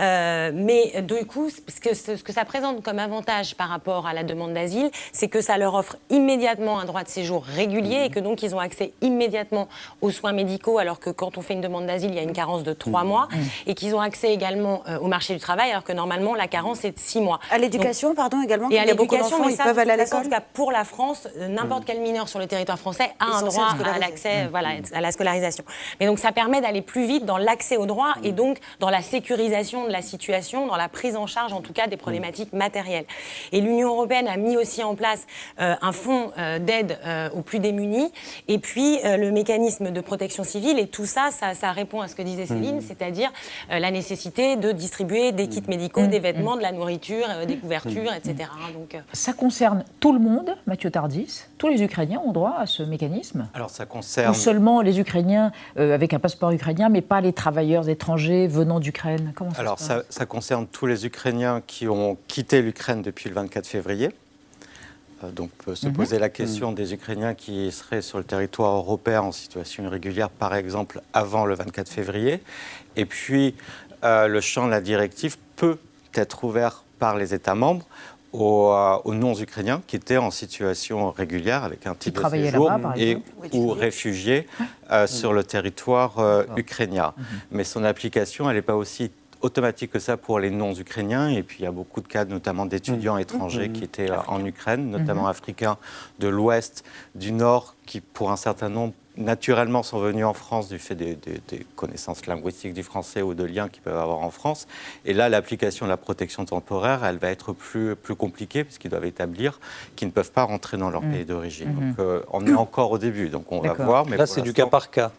Euh, mais du coup, ce que, ce que ça présente comme avantage par rapport à la demande d'asile, c'est que ça leur offre immédiatement un droit de séjour régulier et que donc ils ont accès immédiatement aux soins médicaux, alors que quand on fait une demande d'asile, il y a une carence de trois mm. mois, et qu'ils ont accès également au marché du travail, alors que normalement, la c'est de six mois. À l'éducation, pardon, également Et à l'éducation, ils peuvent aller à l'école. En tout cas, pour la France, euh, n'importe quel mineur sur le territoire français a un droit à l'accès, mmh. voilà, à la scolarisation. Mais donc, ça permet d'aller plus vite dans l'accès au droit et donc dans la sécurisation de la situation, dans la prise en charge, en tout cas, des problématiques matérielles. Et l'Union européenne a mis aussi en place euh, un fonds euh, d'aide aux plus démunis et puis le mécanisme de protection civile. Et tout ça, ça, ça répond à ce que disait Céline, mmh. c'est-à-dire la nécessité de distribuer des kits médicaux, des vêtements de la nourriture, des couvertures, etc. Donc, Ça concerne tout le monde, Mathieu Tardis Tous les Ukrainiens ont droit à ce mécanisme Alors ça concerne... Ou seulement les Ukrainiens avec un passeport ukrainien, mais pas les travailleurs étrangers venant d'Ukraine Comment ça Alors ça, ça concerne tous les Ukrainiens qui ont quitté l'Ukraine depuis le 24 février. Euh, donc peut se mhm. poser la question des Ukrainiens qui seraient sur le territoire européen en situation irrégulière, par exemple, avant le 24 février. Et puis, euh, le champ de la directive peut être ouvert par les États membres aux, euh, non-ukrainiens qui étaient en situation régulière avec un titre de séjour et, ou réfugiés sur le territoire ukrainien. Mhm. Mais son application, elle n'est pas aussi automatique que ça pour les non-ukrainiens. Et puis il y a beaucoup de cas, notamment d'étudiants mmh. étrangers mmh. qui étaient en Ukraine, notamment mmh. africains de l'Ouest, du Nord, qui pour un certain nombre naturellement sont venus en France du fait des, connaissances linguistiques du français ou de liens qu'ils peuvent avoir en France. Et là, l'application de la protection temporaire, elle va être plus, plus compliquée puisqu'ils doivent établir qu'ils ne peuvent pas rentrer dans leur pays d'origine. Donc euh, on est encore au début, donc on va voir. Mais là, c'est du cas par cas.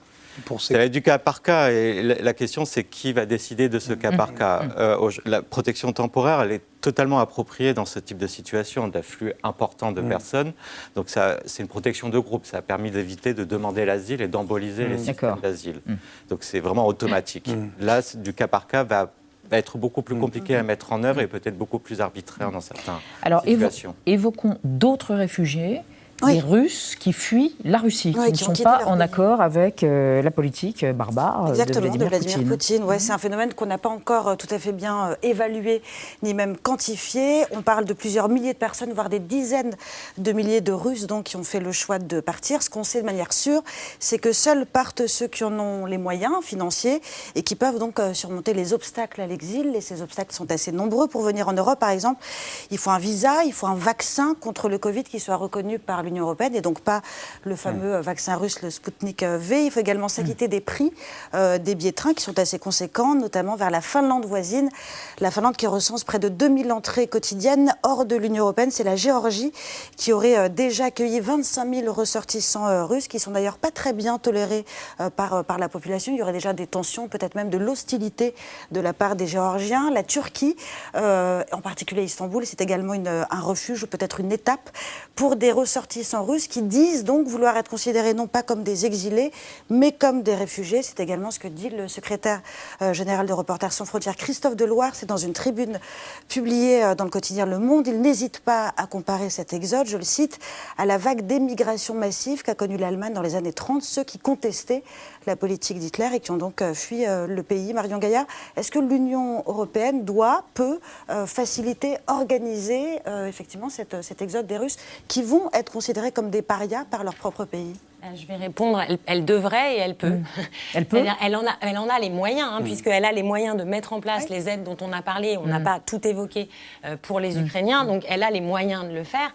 Ça va être du cas par cas. Et la question, c'est qui va décider de ce cas par cas. Mm. Euh, la protection temporaire, elle est totalement appropriée dans ce type de situation, d'afflux important de mm. personnes. Donc, c'est une protection de groupe. Ça a permis d'éviter de demander l'asile et d'emboliser mm. les systèmes d'asile. Donc, c'est vraiment automatique. Là, du cas par cas va être beaucoup plus compliqué à mettre en œuvre et peut-être beaucoup plus arbitraire dans certaines situations. Alors, évoquons d'autres réfugiés les Russes qui fuient la Russie, qui ne sont pas en accord avec euh, la politique barbare Exactement, de Vladimir, Poutine. Ouais, C'est un phénomène qu'on n'a pas encore euh, tout à fait bien euh, évalué, ni même quantifié. On parle de plusieurs milliers de personnes, voire des dizaines de milliers de Russes donc, qui ont fait le choix de partir. Ce qu'on sait de manière sûre, c'est que seuls partent ceux qui en ont les moyens financiers et qui peuvent donc surmonter les obstacles à l'exil. Et ces obstacles sont assez nombreux. Pour venir en Europe, par exemple, il faut un visa, il faut un vaccin contre le Covid qui soit reconnu par l'Union européenne et donc pas le fameux vaccin russe, le Sputnik V. Il faut également s'acquitter des prix euh, des billets de train qui sont assez conséquents, notamment vers la Finlande voisine. La Finlande qui recense près de 2000 entrées quotidiennes hors de l'Union européenne. C'est la Géorgie qui aurait euh, déjà accueilli 25 000 ressortissants euh, russes qui sont d'ailleurs pas très bien tolérés par, par la population. Il y aurait déjà des tensions, peut-être même de l'hostilité de la part des Géorgiens. La Turquie, en particulier Istanbul, c'est également une, un refuge, peut-être une étape pour des ressortissants russes qui disent donc vouloir être considérés non pas comme des exilés, mais comme des réfugiés. C'est également ce que dit le secrétaire euh, général de Reporters sans frontières, Christophe Deloire. C'est dans une tribune publiée euh, dans le quotidien Le Monde. Il n'hésite pas à comparer cet exode, je le cite, à la vague d'émigration massive qu'a connue l'Allemagne dans les années 30, ceux qui contestaient la politique d'Hitler et qui ont donc euh, fui le pays. Marion Gaillard, est-ce que l'Union européenne doit, peut faciliter, organiser effectivement cet exode des Russes qui vont être considérés considérées comme des parias par leur propre pays? Je vais répondre, elle, devrait et elle peut. Mm. Elle peut. Elle, en a, elle en a les moyens, hein, mm. puisqu'elle a les moyens de mettre en place les aides dont on a parlé. On n'a mm. pas tout évoqué euh, pour les Ukrainiens, donc elle a les moyens de le faire.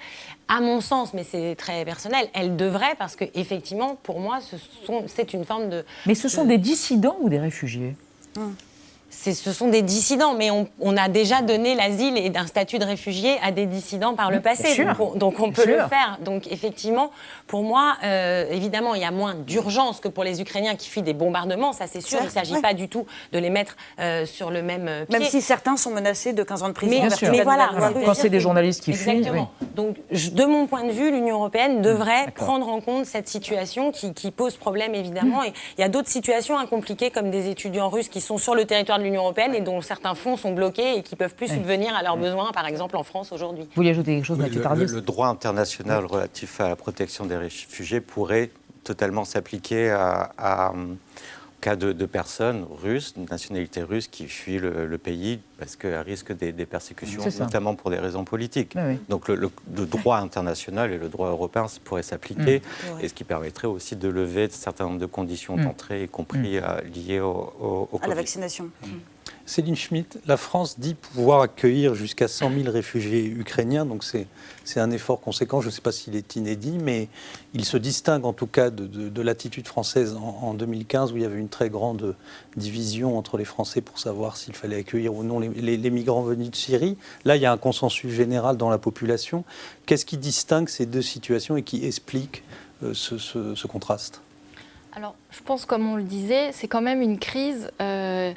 À mon sens, mais c'est très personnel, elle devrait parce que effectivement, pour moi, c'est une forme de. Mais ce sont des dissidents ou des réfugiés? Ce sont des dissidents, mais on, a déjà donné l'asile et un statut de réfugié à des dissidents par le passé. Donc on, peut le faire. Donc effectivement, pour moi, euh, évidemment, il y a moins d'urgence que pour les Ukrainiens qui fuient des bombardements, ça c'est sûr. il ne s'agit pas du tout de les mettre euh, sur le même euh, pied. Même si certains sont menacés de 15 ans de prison. Mais, mais voilà, quand c'est des journalistes qui fuient. Exactement. Donc de mon point de vue, l'Union européenne devrait prendre en compte cette situation qui, pose problème évidemment. Et il y a d'autres situations incompliquées comme des étudiants russes qui sont sur le territoire de l'Union européenne et dont certains fonds sont bloqués et qui peuvent plus subvenir à leurs besoins, par exemple en France aujourd'hui. Vous voulez ajouter quelque chose, oui, le, le, droit international relatif à la protection des réfugiés pourrait totalement s'appliquer à, à cas de, personnes russes, de nationalité russe, qui fuient le, pays parce qu'elles risquent des, persécutions, notamment pour des raisons politiques. Donc le, droit international et le droit européen pourraient s'appliquer, mm. et ce qui permettrait aussi de lever un certain nombre de conditions mm. d'entrée, y compris mm. euh, liées au, à la vaccination. Céline Schmitt, la France dit pouvoir accueillir jusqu'à 100 000 réfugiés ukrainiens, donc c'est un effort conséquent. Je ne sais pas s'il est inédit, mais il se distingue en tout cas de, l'attitude française en, 2015, où il y avait une très grande division entre les Français pour savoir s'il fallait accueillir ou non les, migrants venus de Syrie. Là, il y a un consensus général dans la population. Qu'est-ce qui distingue ces deux situations et qui explique euh, ce, contraste? Alors, je pense, comme on le disait, c'est quand même une crise euh,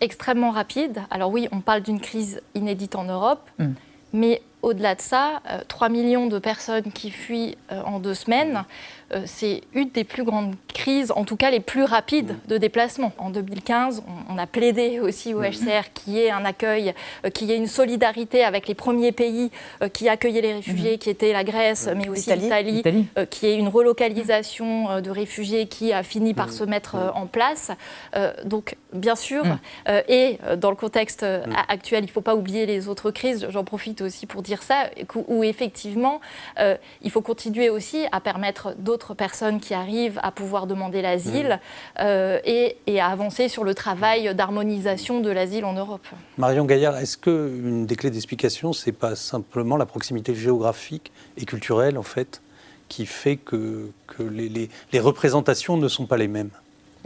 extrêmement rapide. Alors oui, on parle d'une crise inédite en Europe, mm. mais au-delà de ça, 3 millions de personnes qui fuient en deux semaines, euh, c'est une des plus grandes crises, en tout cas les plus rapides mm. de déplacement. En 2015, on, a plaidé aussi au mm. HCR qu'il y ait un accueil, euh, qu'il y ait une solidarité avec les premiers pays euh, qui accueillaient les réfugiés, mm. qui étaient la Grèce, mais aussi l'Italie, qu'il y ait une relocalisation de réfugiés qui a fini par se mettre en place. donc, bien sûr, et dans le contexte actuel, il ne faut pas oublier les autres crises, j'en profite aussi pour dire ça, où effectivement, il faut continuer aussi à permettre d'autres d'autres personnes qui arrivent à pouvoir demander l'asile mmh. euh, et, à avancer sur le travail d'harmonisation de l'asile en Europe. Marion Gaillard, est-ce qu'une des clés d'explication, c'est pas simplement la proximité géographique et culturelle, en fait, qui fait que, que les, les représentations ne sont pas les mêmes?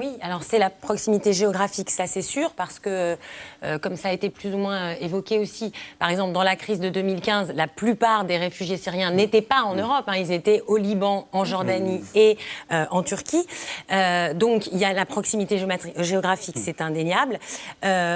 Oui, alors c'est la proximité géographique, ça c'est sûr, parce que, euh, comme ça a été plus ou moins euh, évoqué aussi, par exemple dans la crise de 2015, la plupart des réfugiés syriens n'étaient pas en Europe, hein. ils étaient au Liban, en Jordanie et euh, en Turquie. donc il y a la proximité géographique, c'est indéniable.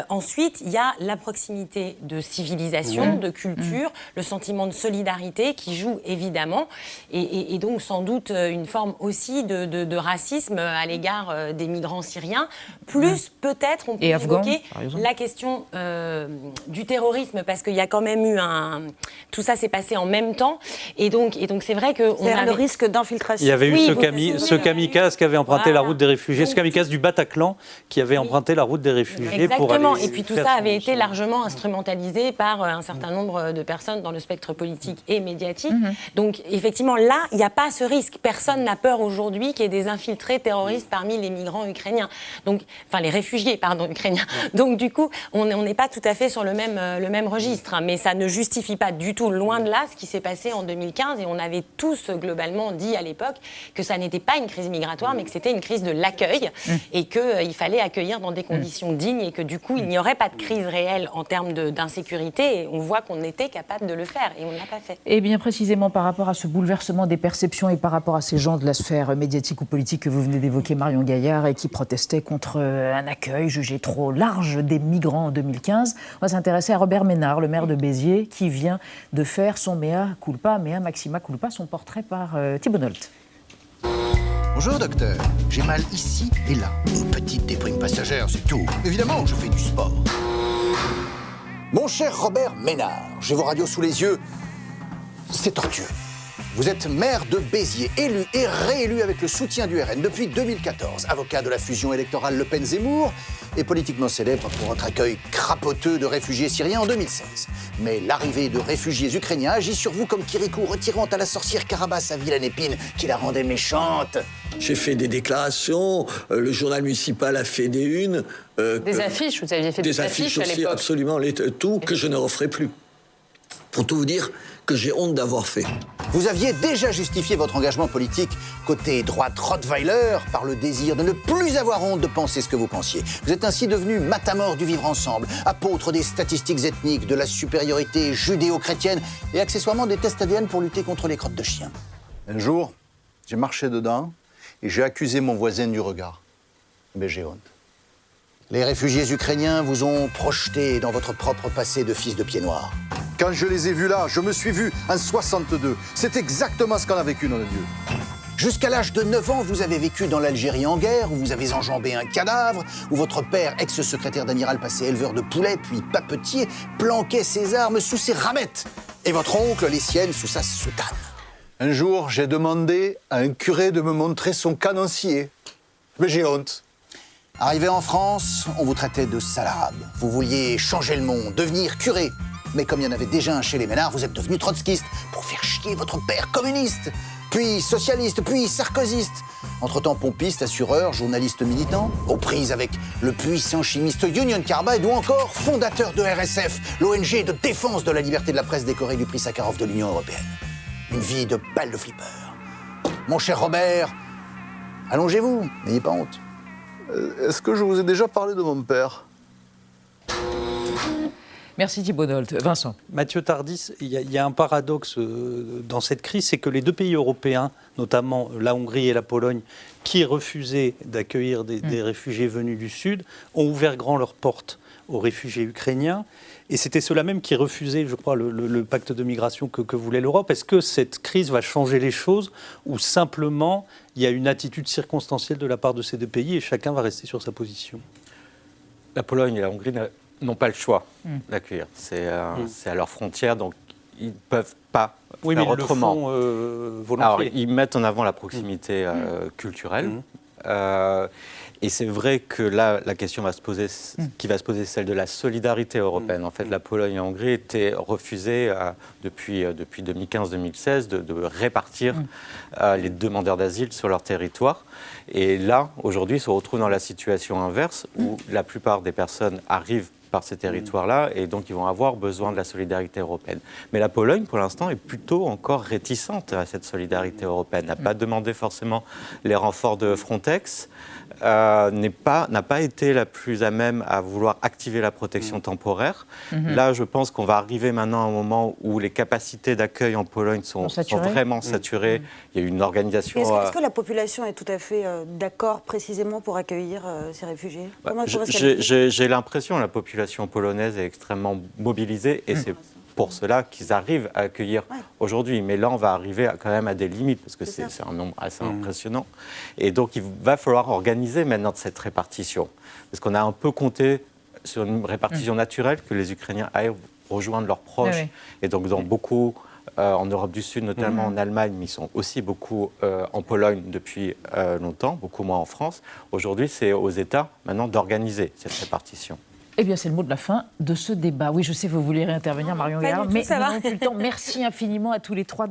ensuite, il y a la proximité de civilisation, de culture, mmh. le sentiment de solidarité qui joue évidemment, et, donc sans doute une forme aussi de, de racisme à l'égard des migrants syriens, plus peut-être on peut évoquer la question euh, du terrorisme, parce qu'il y a quand même eu un... Tout ça s'est passé en même temps, et donc et donc c'est vrai que... On avait... le risque d'infiltration. Il y avait eu ce, kamikaze qui avait emprunté la route des réfugiés, ce kamikaze du Bataclan qui avait emprunté la route des réfugiés Exactement. pour aller... Et puis tout ça avait été largement instrumentalisé par euh, un certain nombre de personnes dans le spectre politique et médiatique. Mhm. Donc effectivement, là, il n'y a pas ce risque. Personne n'a peur aujourd'hui qu'il y ait des infiltrés terroristes parmi les migrants ukrainiens. Donc, enfin, les réfugiés, pardon, ukrainiens. Donc, du coup, on n'est pas tout à fait sur le même, euh, le même registre. Hein. mais ça ne justifie pas du tout, loin de là, ce qui s'est passé en 2015. Et on avait tous globalement dit à l'époque que ça n'était pas une crise migratoire, mais que c'était une crise de l'accueil mmh. et qu'il euh, fallait accueillir dans des mmh. conditions dignes et que du coup, il n'y aurait pas de crise réelle en termes d'insécurité. Et on voit qu'on était capable de le faire et on ne l'a pas fait. Et bien précisément par rapport à ce bouleversement des perceptions et par rapport à ces gens de la sphère médiatique ou politique que vous venez d'évoquer, Marion Gaillard, et qui protestaient contre euh, un accueil jugé trop large des migrants en 2015. On va s'intéresser à Robert Ménard, le maire de Béziers, qui vient de faire son mea culpa, mea maxima culpa, son portrait par euh, Thibault Bonjour docteur, j'ai mal ici et là. Une petite déprime passagère, c'est tout. Évidemment, je fais du sport. Mon cher Robert Ménard, j'ai vos radios sous les yeux. C'est tortueux. Vous êtes maire de Béziers, élu et réélu avec le soutien du RN depuis 2014, avocat de la fusion électorale Le Pen-Zemmour et politiquement célèbre pour votre accueil crapoteux de réfugiés syriens en 2016. Mais l'arrivée de réfugiés ukrainiens agit sur vous comme Kirikou retirant à la sorcière Karabas sa vilaine épine qui la rendait méchante. J'ai fait des déclarations, euh, le journal municipal a fait des unes. Euh, des affiches, vous aviez fait des, affiches, affiches aussi, absolument, tout que je ne referai plus. Pour tout vous dire, que j'ai honte d'avoir fait. Vous aviez déjà justifié votre engagement politique côté droite Rottweiler par le désir de ne plus avoir honte de penser ce que vous pensiez. Vous êtes ainsi devenu matamor du vivre ensemble, apôtre des statistiques ethniques, de la supériorité judéo-chrétienne et accessoirement des tests ADN pour lutter contre les crottes de chiens. Un jour, j'ai marché dedans et j'ai accusé mon voisin du regard. Mais j'ai honte. Les réfugiés ukrainiens vous ont projeté dans votre propre passé de fils de pied noir. Quand je les ai vus là, je me suis vu en 62. C'est exactement ce qu'on a vécu, dans le Dieu. Jusqu'à l'âge de 9 ans, vous avez vécu dans l'Algérie en guerre, où vous avez enjambé un cadavre, où votre père, ex-secrétaire d'amiral, passé éleveur de poulets, puis papetier, planquait ses armes sous ses ramettes, et votre oncle les siennes sous sa soutane. Un jour, j'ai demandé à un curé de me montrer son canoncier. Mais j'ai honte. Arrivé en France, on vous traitait de salade. Vous vouliez changer le monde, devenir curé. Mais comme il y en avait déjà un chez les Ménards, vous êtes devenu trotskiste pour faire chier votre père communiste, puis socialiste, puis sarkozyste. Entre-temps, pompiste, assureur, journaliste militant, aux prises avec le puissant chimiste Union Carbide ou encore fondateur de RSF, l'ONG de défense de la liberté de la presse décorée du prix Sakharov de l'Union européenne. Une vie de balle de flipper. Mon cher Robert, allongez-vous, n'ayez pas honte. Euh, est-ce que je vous ai déjà parlé de mon père? Merci Thibault Vincent. Mathieu Tardis, il y, a un paradoxe euh, dans cette crise, c'est que les deux pays européens, notamment la Hongrie et la Pologne, qui refusaient d'accueillir des, mm. des, réfugiés venus du Sud, ont ouvert grand leurs portes aux réfugiés ukrainiens. Et c'était ceux-là même qui refusaient, je crois, le, pacte de migration que, que voulait l'Europe. Est-ce que cette crise va changer les choses ou simplement il y a une attitude circonstancielle de la part de ces deux pays et chacun va rester sur sa position? La Pologne et la Hongrie n'ont pas le choix hmm. d'accueillir. Euh, hmm. C'est à leurs frontières, donc ils ne peuvent pas oui, faire mais autrement. Le font, euh, Alors, ils mettent en avant la proximité euh, culturelle. Euh, et c'est vrai que là, la question va se poser, qui va se poser, celle de la solidarité européenne. En fait, la Pologne et la Hongrie étaient refusées euh, depuis, euh, depuis 2015-2016 de, répartir les demandeurs d'asile sur leur territoire. Et là, aujourd'hui, ils se retrouvent dans la situation inverse où la plupart des personnes arrivent par ces territoires-là, et donc ils vont avoir besoin de la solidarité européenne. Mais la Pologne, pour l'instant, est plutôt encore réticente à cette solidarité européenne, n'a pas demandé forcément les renforts de Frontex, euh, n'a pas, pas été la plus à même à vouloir activer la protection temporaire. Mhm. Là, je pense qu'on va arriver maintenant à un moment où les capacités d'accueil en Pologne sont, vraiment saturées. Il y a une organisation. Est-ce que, la population est tout à fait euh, d'accord précisément pour accueillir euh, ces réfugiés? Bah, J'ai l'impression la population polonaise est extrêmement mobilisée et mhm. c'est pour cela qu'ils arrivent à accueillir aujourd'hui. Mais là, on va arriver quand même à des limites, parce que c'est un nombre assez mmh. impressionnant. Et donc, il va falloir organiser maintenant cette répartition. Parce qu'on a un peu compté sur une répartition mmh. naturelle, que les Ukrainiens aillent rejoindre leurs proches. Et donc, dans beaucoup... Euh, en Europe du Sud, notamment mmh. en Allemagne, mais ils sont aussi beaucoup euh, en Pologne depuis euh, longtemps, beaucoup moins en France. Aujourd'hui, c'est aux États maintenant d'organiser cette répartition. Eh bien, c'est le mot de la fin de ce débat. Oui, je sais, vous voulez réintervenir, Marion Gaillard, mais nous n'avons plus le temps. Merci infiniment à tous les trois.